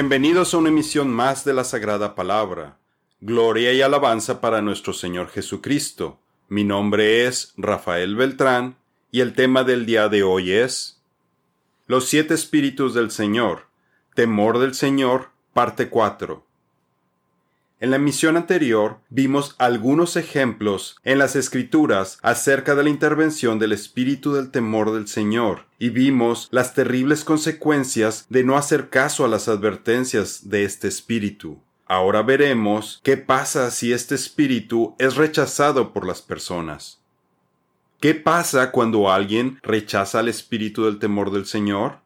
Bienvenidos a una emisión más de la Sagrada Palabra. Gloria y alabanza para nuestro Señor Jesucristo. Mi nombre es Rafael Beltrán y el tema del día de hoy es Los siete espíritus del Señor, temor del Señor, parte 4. En la emisión anterior vimos algunos ejemplos en las escrituras acerca de la intervención del espíritu del temor del Señor y vimos las terribles consecuencias de no hacer caso a las advertencias de este espíritu. Ahora veremos qué pasa si este espíritu es rechazado por las personas. ¿Qué pasa cuando alguien rechaza al espíritu del temor del Señor?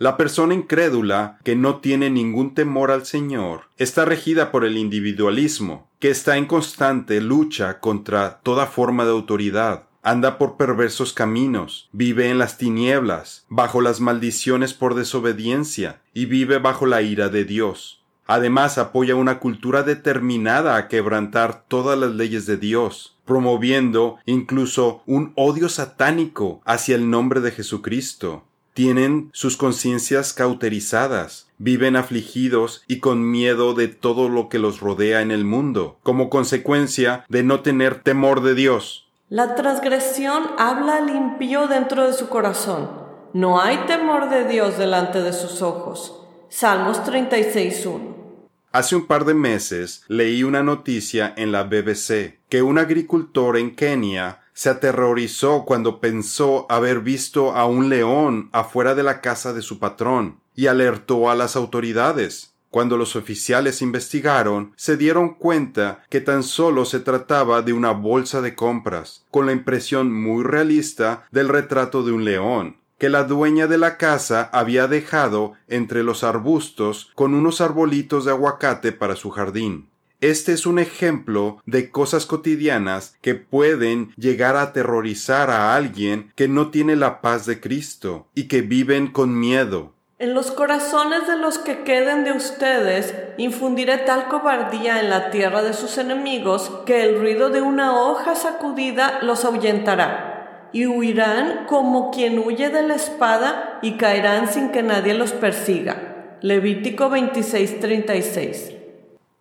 La persona incrédula, que no tiene ningún temor al Señor, está regida por el individualismo, que está en constante lucha contra toda forma de autoridad, anda por perversos caminos, vive en las tinieblas, bajo las maldiciones por desobediencia, y vive bajo la ira de Dios. Además apoya una cultura determinada a quebrantar todas las leyes de Dios, promoviendo incluso un odio satánico hacia el nombre de Jesucristo, tienen sus conciencias cauterizadas, viven afligidos y con miedo de todo lo que los rodea en el mundo, como consecuencia de no tener temor de Dios. La transgresión habla al impío dentro de su corazón. No hay temor de Dios delante de sus ojos. Salmos 36.1. Hace un par de meses leí una noticia en la BBC que un agricultor en Kenia se aterrorizó cuando pensó haber visto a un león afuera de la casa de su patrón y alertó a las autoridades. Cuando los oficiales investigaron, se dieron cuenta que tan solo se trataba de una bolsa de compras, con la impresión muy realista del retrato de un león, que la dueña de la casa había dejado entre los arbustos con unos arbolitos de aguacate para su jardín. Este es un ejemplo de cosas cotidianas que pueden llegar a aterrorizar a alguien que no tiene la paz de Cristo y que viven con miedo. En los corazones de los que queden de ustedes infundiré tal cobardía en la tierra de sus enemigos que el ruido de una hoja sacudida los ahuyentará, y huirán como quien huye de la espada y caerán sin que nadie los persiga. Levítico 26:36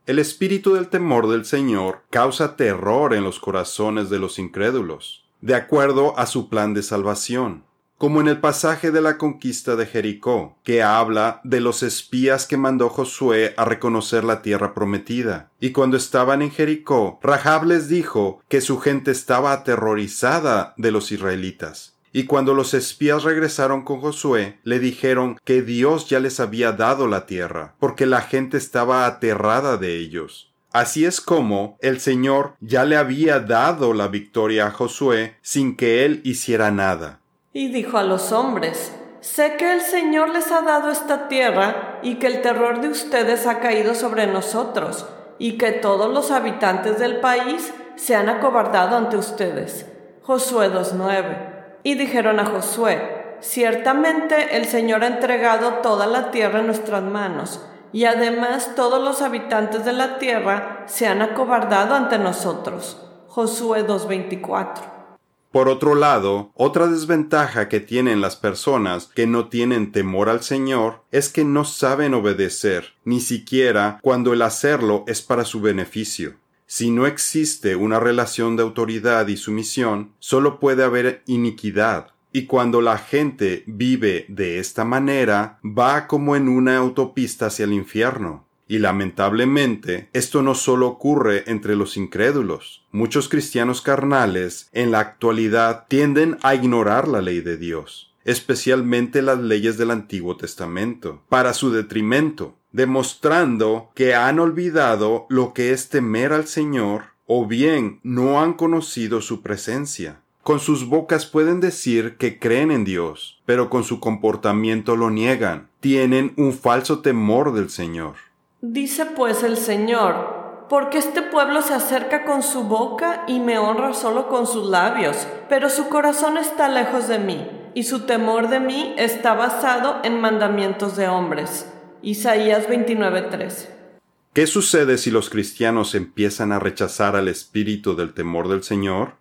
el espíritu del temor del Señor causa terror en los corazones de los incrédulos, de acuerdo a su plan de salvación, como en el pasaje de la conquista de Jericó, que habla de los espías que mandó Josué a reconocer la tierra prometida. Y cuando estaban en Jericó, Rahab les dijo que su gente estaba aterrorizada de los israelitas y cuando los espías regresaron con Josué, le dijeron que Dios ya les había dado la tierra, porque la gente estaba aterrada de ellos. Así es como el Señor ya le había dado la victoria a Josué sin que él hiciera nada. Y dijo a los hombres, Sé que el Señor les ha dado esta tierra y que el terror de ustedes ha caído sobre nosotros y que todos los habitantes del país se han acobardado ante ustedes. Josué 2.9 y dijeron a Josué, Ciertamente el Señor ha entregado toda la tierra en nuestras manos, y además todos los habitantes de la tierra se han acobardado ante nosotros. Josué 2.24. Por otro lado, otra desventaja que tienen las personas que no tienen temor al Señor es que no saben obedecer, ni siquiera cuando el hacerlo es para su beneficio. Si no existe una relación de autoridad y sumisión, solo puede haber iniquidad. Y cuando la gente vive de esta manera, va como en una autopista hacia el infierno. Y lamentablemente, esto no solo ocurre entre los incrédulos. Muchos cristianos carnales en la actualidad tienden a ignorar la ley de Dios, especialmente las leyes del Antiguo Testamento, para su detrimento, demostrando que han olvidado lo que es temer al Señor o bien no han conocido su presencia. Con sus bocas pueden decir que creen en Dios, pero con su comportamiento lo niegan. Tienen un falso temor del Señor. Dice pues el Señor, porque este pueblo se acerca con su boca y me honra solo con sus labios, pero su corazón está lejos de mí, y su temor de mí está basado en mandamientos de hombres. Isaías 29:13. ¿Qué sucede si los cristianos empiezan a rechazar al espíritu del temor del Señor?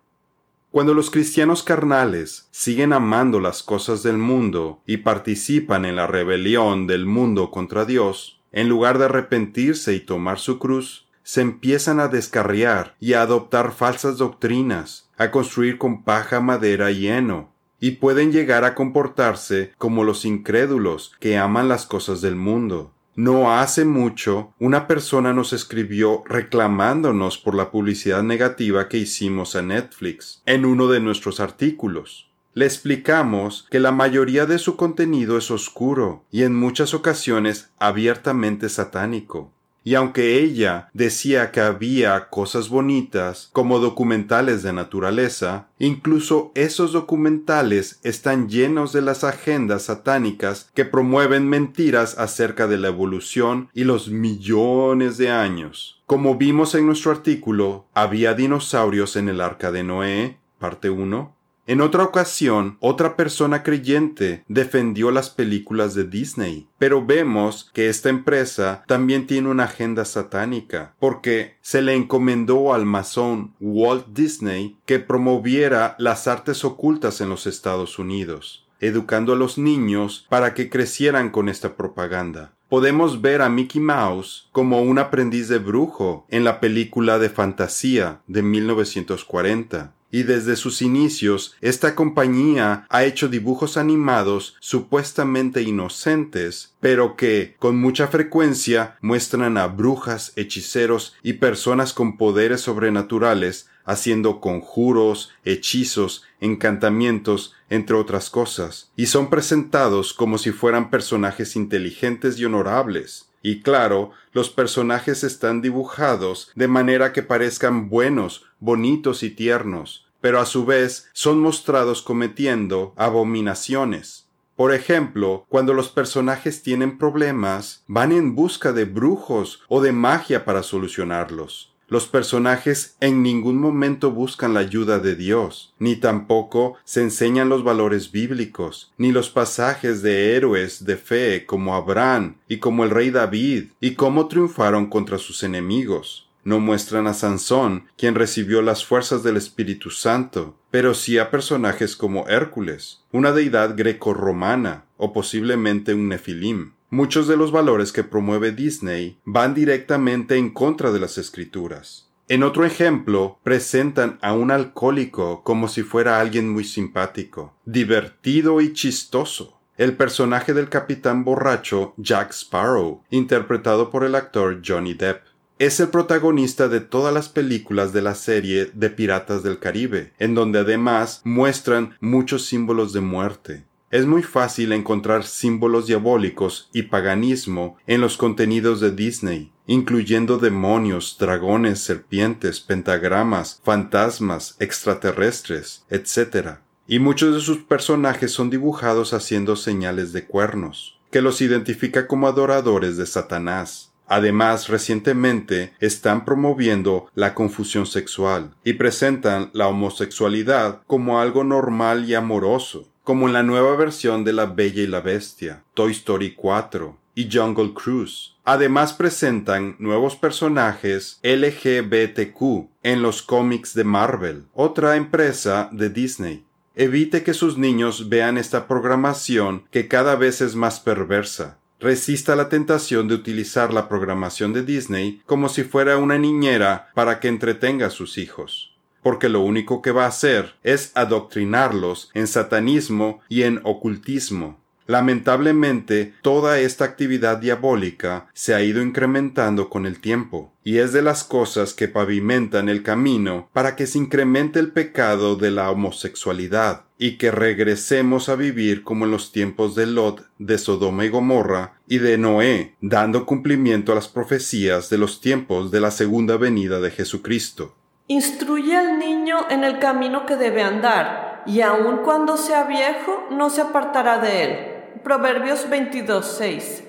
Cuando los cristianos carnales siguen amando las cosas del mundo y participan en la rebelión del mundo contra Dios, En lugar de arrepentirse y tomar su cruz, se empiezan a descarriar y a adoptar falsas doctrinas, a construir con paja, madera y heno, y pueden llegar a comportarse como los incrédulos que aman las cosas del mundo. No hace mucho, una persona nos escribió reclamándonos por la publicidad negativa que hicimos a Netflix en uno de nuestros artículos. Le explicamos que la mayoría de su contenido es oscuro y en muchas ocasiones abiertamente satánico. Y aunque ella decía que había cosas bonitas como documentales de naturaleza, incluso esos documentales están llenos de las agendas satánicas que promueven mentiras acerca de la evolución y los millones de años. Como vimos en nuestro artículo, había dinosaurios en el arca de Noé, parte 1, en otra ocasión, otra persona creyente defendió las películas de Disney, pero vemos que esta empresa también tiene una agenda satánica, porque se le encomendó al masón Walt Disney que promoviera las artes ocultas en los Estados Unidos educando a los niños para que crecieran con esta propaganda. Podemos ver a Mickey Mouse como un aprendiz de brujo en la película de fantasía de 1940 y desde sus inicios esta compañía ha hecho dibujos animados supuestamente inocentes, pero que con mucha frecuencia muestran a brujas, hechiceros y personas con poderes sobrenaturales haciendo conjuros, hechizos, encantamientos, entre otras cosas, y son presentados como si fueran personajes inteligentes y honorables. Y claro, los personajes están dibujados de manera que parezcan buenos, bonitos y tiernos, pero a su vez son mostrados cometiendo abominaciones. Por ejemplo, cuando los personajes tienen problemas, van en busca de brujos o de magia para solucionarlos. Los personajes en ningún momento buscan la ayuda de Dios, ni tampoco se enseñan los valores bíblicos, ni los pasajes de héroes de fe como Abraham y como el rey David, y cómo triunfaron contra sus enemigos. No muestran a Sansón, quien recibió las fuerzas del Espíritu Santo, pero sí a personajes como Hércules, una deidad greco-romana, o posiblemente un nefilim. Muchos de los valores que promueve Disney van directamente en contra de las escrituras. En otro ejemplo, presentan a un alcohólico como si fuera alguien muy simpático, divertido y chistoso. El personaje del capitán borracho Jack Sparrow, interpretado por el actor Johnny Depp. Es el protagonista de todas las películas de la serie de Piratas del Caribe, en donde además muestran muchos símbolos de muerte. Es muy fácil encontrar símbolos diabólicos y paganismo en los contenidos de Disney, incluyendo demonios, dragones, serpientes, pentagramas, fantasmas, extraterrestres, etc. Y muchos de sus personajes son dibujados haciendo señales de cuernos, que los identifica como adoradores de Satanás. Además, recientemente están promoviendo la confusión sexual y presentan la homosexualidad como algo normal y amoroso, como en la nueva versión de La Bella y la Bestia, Toy Story 4 y Jungle Cruise. Además presentan nuevos personajes LGBTQ en los cómics de Marvel, otra empresa de Disney. Evite que sus niños vean esta programación que cada vez es más perversa. Resista la tentación de utilizar la programación de Disney como si fuera una niñera para que entretenga a sus hijos porque lo único que va a hacer es adoctrinarlos en satanismo y en ocultismo. Lamentablemente, toda esta actividad diabólica se ha ido incrementando con el tiempo, y es de las cosas que pavimentan el camino para que se incremente el pecado de la homosexualidad, y que regresemos a vivir como en los tiempos de Lot, de Sodoma y Gomorra, y de Noé, dando cumplimiento a las profecías de los tiempos de la segunda venida de Jesucristo. Instruye al niño en el camino que debe andar, y aun cuando sea viejo no se apartará de él. Proverbios 22:6.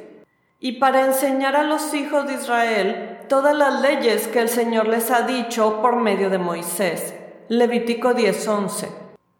Y para enseñar a los hijos de Israel todas las leyes que el Señor les ha dicho por medio de Moisés. Levítico 10:11.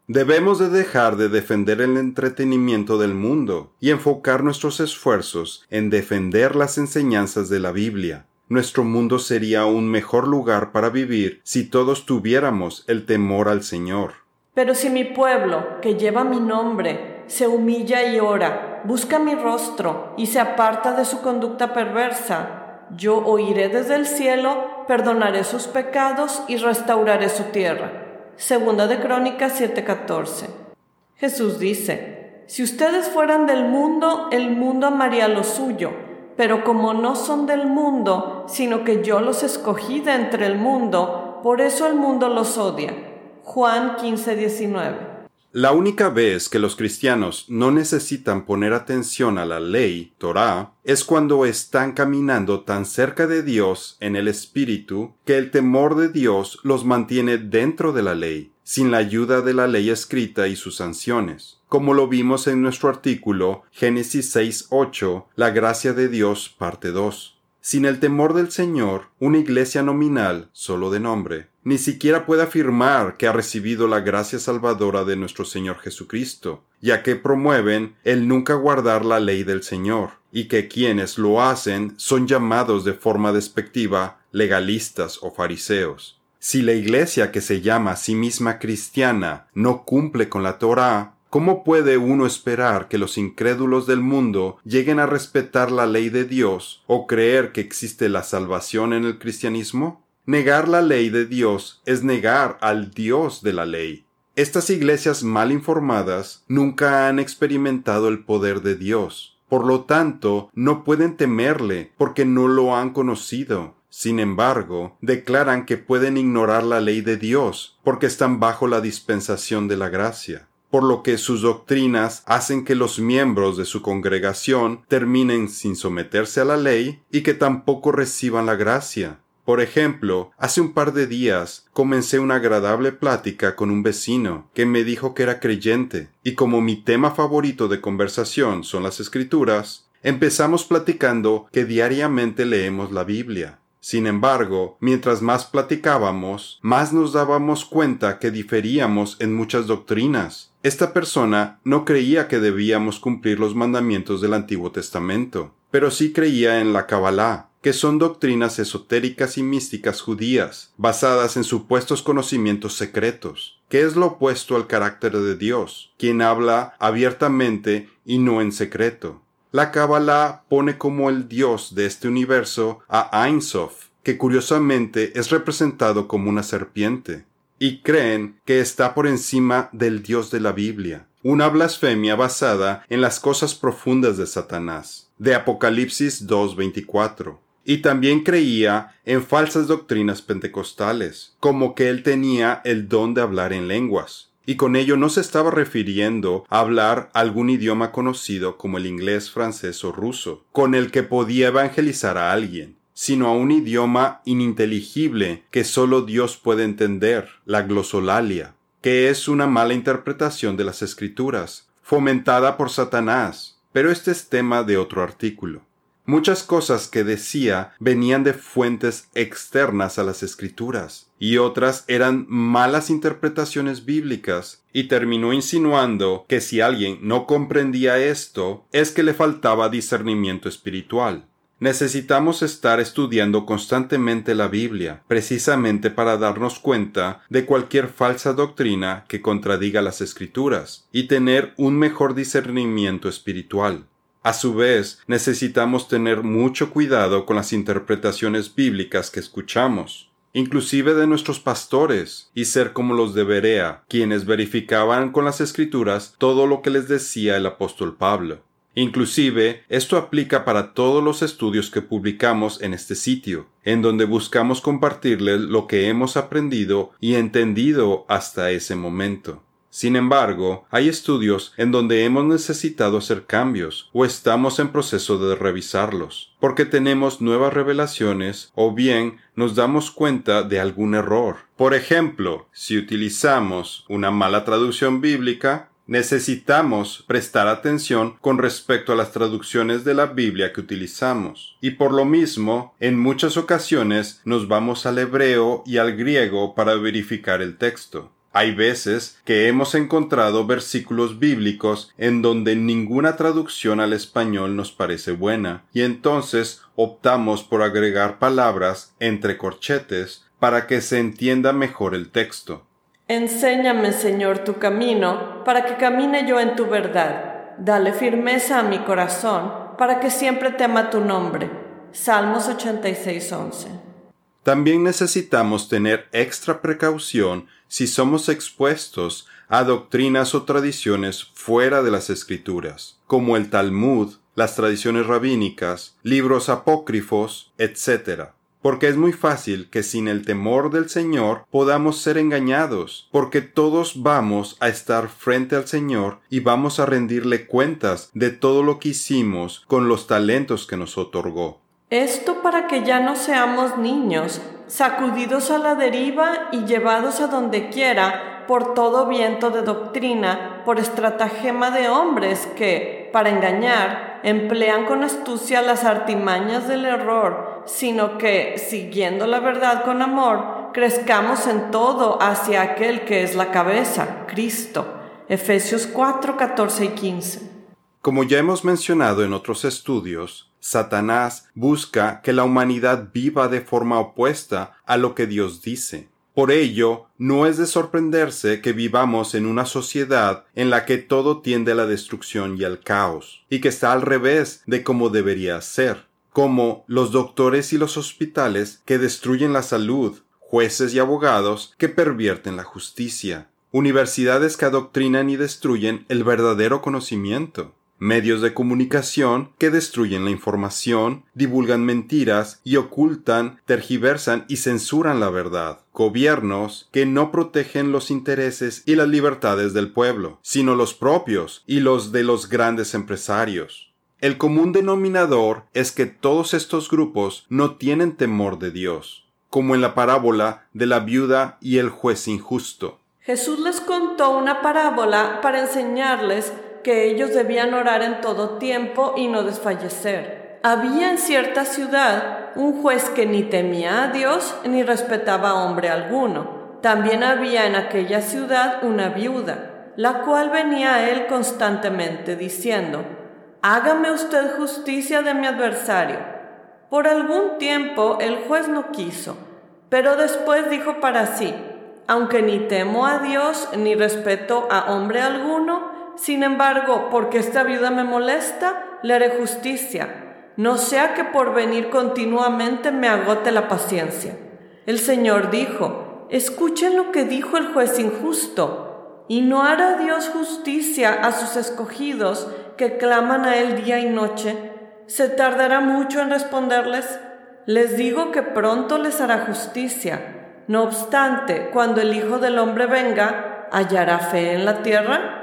Debemos de dejar de defender el entretenimiento del mundo y enfocar nuestros esfuerzos en defender las enseñanzas de la Biblia nuestro mundo sería un mejor lugar para vivir si todos tuviéramos el temor al Señor. Pero si mi pueblo, que lleva mi nombre, se humilla y ora, busca mi rostro y se aparta de su conducta perversa, yo oiré desde el cielo, perdonaré sus pecados y restauraré su tierra. Segunda de Crónicas 7:14. Jesús dice, si ustedes fueran del mundo, el mundo amaría lo suyo, pero como no son del mundo, sino que yo los escogí de entre el mundo, por eso el mundo los odia. Juan 15:19 la única vez que los cristianos no necesitan poner atención a la ley, Torah, es cuando están caminando tan cerca de Dios en el Espíritu que el temor de Dios los mantiene dentro de la ley, sin la ayuda de la ley escrita y sus sanciones. Como lo vimos en nuestro artículo Génesis 6.8, La gracia de Dios, parte 2. Sin el temor del Señor, una iglesia nominal, solo de nombre, ni siquiera puede afirmar que ha recibido la gracia salvadora de nuestro Señor Jesucristo, ya que promueven el nunca guardar la ley del Señor, y que quienes lo hacen son llamados de forma despectiva legalistas o fariseos. Si la iglesia que se llama a sí misma cristiana no cumple con la Torá, ¿Cómo puede uno esperar que los incrédulos del mundo lleguen a respetar la ley de Dios o creer que existe la salvación en el cristianismo? Negar la ley de Dios es negar al Dios de la ley. Estas iglesias mal informadas nunca han experimentado el poder de Dios. Por lo tanto, no pueden temerle porque no lo han conocido. Sin embargo, declaran que pueden ignorar la ley de Dios porque están bajo la dispensación de la gracia por lo que sus doctrinas hacen que los miembros de su congregación terminen sin someterse a la ley y que tampoco reciban la gracia. Por ejemplo, hace un par de días comencé una agradable plática con un vecino que me dijo que era creyente, y como mi tema favorito de conversación son las escrituras, empezamos platicando que diariamente leemos la Biblia. Sin embargo, mientras más platicábamos, más nos dábamos cuenta que diferíamos en muchas doctrinas. Esta persona no creía que debíamos cumplir los mandamientos del Antiguo Testamento, pero sí creía en la Kabbalah, que son doctrinas esotéricas y místicas judías, basadas en supuestos conocimientos secretos, que es lo opuesto al carácter de Dios, quien habla abiertamente y no en secreto. La Kabbalah pone como el dios de este universo a Ein Sof, que curiosamente es representado como una serpiente, y creen que está por encima del dios de la Biblia, una blasfemia basada en las cosas profundas de Satanás, de Apocalipsis 2.24. Y también creía en falsas doctrinas pentecostales, como que él tenía el don de hablar en lenguas, y con ello no se estaba refiriendo a hablar algún idioma conocido como el inglés, francés o ruso, con el que podía evangelizar a alguien, sino a un idioma ininteligible que solo Dios puede entender, la glosolalia, que es una mala interpretación de las escrituras, fomentada por Satanás, pero este es tema de otro artículo. Muchas cosas que decía venían de fuentes externas a las escrituras, y otras eran malas interpretaciones bíblicas, y terminó insinuando que si alguien no comprendía esto, es que le faltaba discernimiento espiritual. Necesitamos estar estudiando constantemente la Biblia, precisamente para darnos cuenta de cualquier falsa doctrina que contradiga las escrituras, y tener un mejor discernimiento espiritual. A su vez, necesitamos tener mucho cuidado con las interpretaciones bíblicas que escuchamos, inclusive de nuestros pastores, y ser como los de Berea, quienes verificaban con las escrituras todo lo que les decía el apóstol Pablo. Inclusive, esto aplica para todos los estudios que publicamos en este sitio, en donde buscamos compartirles lo que hemos aprendido y entendido hasta ese momento. Sin embargo, hay estudios en donde hemos necesitado hacer cambios o estamos en proceso de revisarlos, porque tenemos nuevas revelaciones o bien nos damos cuenta de algún error. Por ejemplo, si utilizamos una mala traducción bíblica, necesitamos prestar atención con respecto a las traducciones de la Biblia que utilizamos. Y por lo mismo, en muchas ocasiones nos vamos al hebreo y al griego para verificar el texto. Hay veces que hemos encontrado versículos bíblicos en donde ninguna traducción al español nos parece buena, y entonces optamos por agregar palabras entre corchetes para que se entienda mejor el texto. Enséñame, Señor, tu camino, para que camine yo en tu verdad. Dale firmeza a mi corazón, para que siempre tema tu nombre. Salmos 86:11. También necesitamos tener extra precaución si somos expuestos a doctrinas o tradiciones fuera de las escrituras, como el Talmud, las tradiciones rabínicas, libros apócrifos, etc. Porque es muy fácil que sin el temor del Señor podamos ser engañados, porque todos vamos a estar frente al Señor y vamos a rendirle cuentas de todo lo que hicimos con los talentos que nos otorgó. Esto para que ya no seamos niños, sacudidos a la deriva y llevados a donde quiera por todo viento de doctrina, por estratagema de hombres que, para engañar, emplean con astucia las artimañas del error, sino que, siguiendo la verdad con amor, crezcamos en todo hacia aquel que es la cabeza, Cristo. Efesios 4, 14 y 15. Como ya hemos mencionado en otros estudios, Satanás busca que la humanidad viva de forma opuesta a lo que Dios dice. Por ello, no es de sorprenderse que vivamos en una sociedad en la que todo tiende a la destrucción y al caos, y que está al revés de como debería ser, como los doctores y los hospitales que destruyen la salud, jueces y abogados que pervierten la justicia, universidades que adoctrinan y destruyen el verdadero conocimiento, medios de comunicación que destruyen la información, divulgan mentiras y ocultan, tergiversan y censuran la verdad, gobiernos que no protegen los intereses y las libertades del pueblo, sino los propios y los de los grandes empresarios. El común denominador es que todos estos grupos no tienen temor de Dios, como en la parábola de la viuda y el juez injusto. Jesús les contó una parábola para enseñarles que ellos debían orar en todo tiempo y no desfallecer. Había en cierta ciudad un juez que ni temía a Dios ni respetaba a hombre alguno. También había en aquella ciudad una viuda, la cual venía a él constantemente diciendo, Hágame usted justicia de mi adversario. Por algún tiempo el juez no quiso, pero después dijo para sí, aunque ni temo a Dios ni respeto a hombre alguno, sin embargo, porque esta viuda me molesta, le haré justicia, no sea que por venir continuamente me agote la paciencia. El Señor dijo, escuchen lo que dijo el juez injusto, y no hará Dios justicia a sus escogidos que claman a Él día y noche. ¿Se tardará mucho en responderles? Les digo que pronto les hará justicia. No obstante, cuando el Hijo del Hombre venga, ¿hallará fe en la tierra?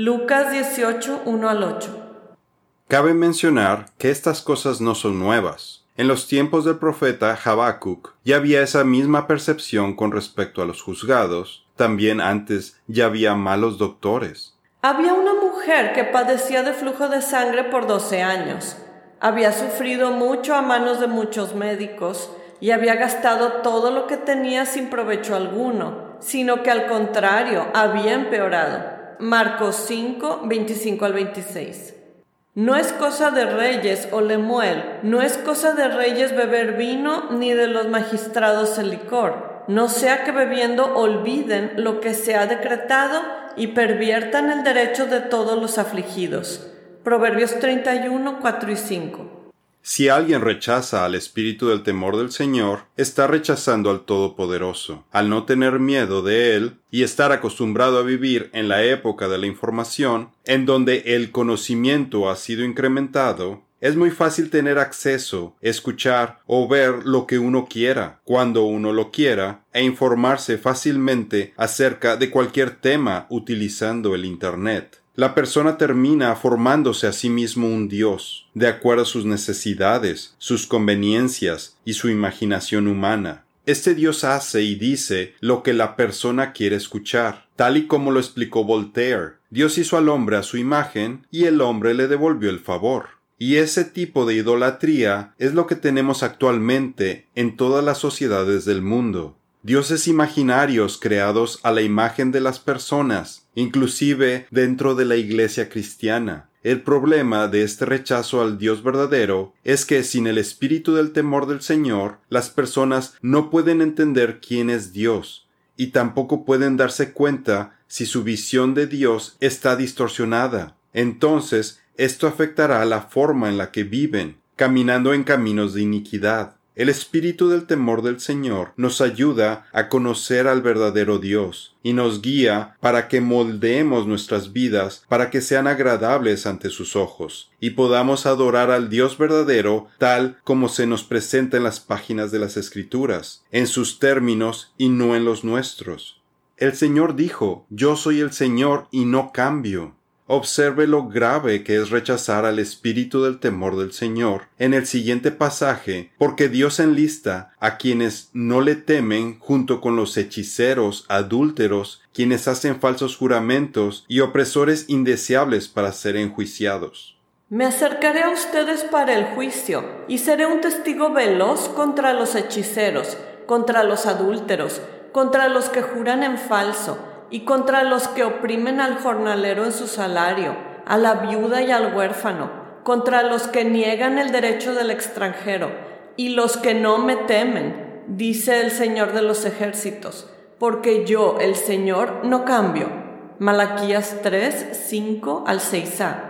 Lucas 18, 1 al 8. Cabe mencionar que estas cosas no son nuevas. En los tiempos del profeta Habacuc ya había esa misma percepción con respecto a los juzgados, también antes ya había malos doctores. Había una mujer que padecía de flujo de sangre por doce años. Había sufrido mucho a manos de muchos médicos y había gastado todo lo que tenía sin provecho alguno, sino que al contrario había empeorado. Marcos 5, 25 al 26. No es cosa de reyes o lemuel, no es cosa de reyes beber vino, ni de los magistrados el licor, no sea que bebiendo olviden lo que se ha decretado y perviertan el derecho de todos los afligidos. Proverbios 31, 4 y 5. Si alguien rechaza al espíritu del temor del Señor, está rechazando al Todopoderoso. Al no tener miedo de Él y estar acostumbrado a vivir en la época de la información, en donde el conocimiento ha sido incrementado, es muy fácil tener acceso, escuchar o ver lo que uno quiera, cuando uno lo quiera, e informarse fácilmente acerca de cualquier tema utilizando el Internet la persona termina formándose a sí mismo un Dios, de acuerdo a sus necesidades, sus conveniencias y su imaginación humana. Este Dios hace y dice lo que la persona quiere escuchar, tal y como lo explicó Voltaire. Dios hizo al hombre a su imagen y el hombre le devolvió el favor. Y ese tipo de idolatría es lo que tenemos actualmente en todas las sociedades del mundo dioses imaginarios creados a la imagen de las personas, inclusive dentro de la iglesia cristiana. El problema de este rechazo al Dios verdadero es que sin el espíritu del temor del Señor, las personas no pueden entender quién es Dios, y tampoco pueden darse cuenta si su visión de Dios está distorsionada. entonces esto afectará la forma en la que viven, caminando en caminos de iniquidad. El espíritu del temor del Señor nos ayuda a conocer al verdadero Dios y nos guía para que moldeemos nuestras vidas para que sean agradables ante sus ojos y podamos adorar al Dios verdadero tal como se nos presenta en las páginas de las Escrituras, en sus términos y no en los nuestros. El Señor dijo, Yo soy el Señor y no cambio. Observe lo grave que es rechazar al espíritu del temor del Señor en el siguiente pasaje, porque Dios enlista a quienes no le temen junto con los hechiceros, adúlteros, quienes hacen falsos juramentos y opresores indeseables para ser enjuiciados. Me acercaré a ustedes para el juicio, y seré un testigo veloz contra los hechiceros, contra los adúlteros, contra los que juran en falso, y contra los que oprimen al jornalero en su salario, a la viuda y al huérfano, contra los que niegan el derecho del extranjero, y los que no me temen, dice el Señor de los ejércitos, porque yo, el Señor, no cambio. Malaquías 3, 5 al 6a.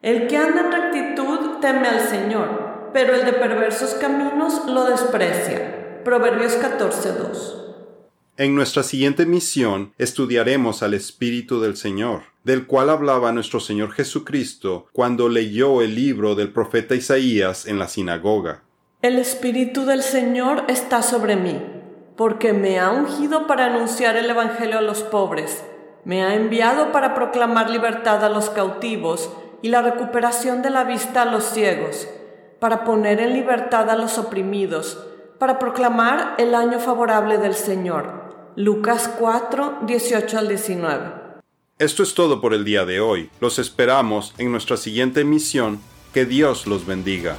El que anda en rectitud teme al Señor, pero el de perversos caminos lo desprecia. Proverbios 14, 2. En nuestra siguiente misión estudiaremos al Espíritu del Señor, del cual hablaba nuestro Señor Jesucristo cuando leyó el libro del profeta Isaías en la sinagoga. El Espíritu del Señor está sobre mí, porque me ha ungido para anunciar el Evangelio a los pobres, me ha enviado para proclamar libertad a los cautivos y la recuperación de la vista a los ciegos, para poner en libertad a los oprimidos, para proclamar el año favorable del Señor Lucas 4, 18 al 19. Esto es todo por el día de hoy. Los esperamos en nuestra siguiente emisión. Que Dios los bendiga.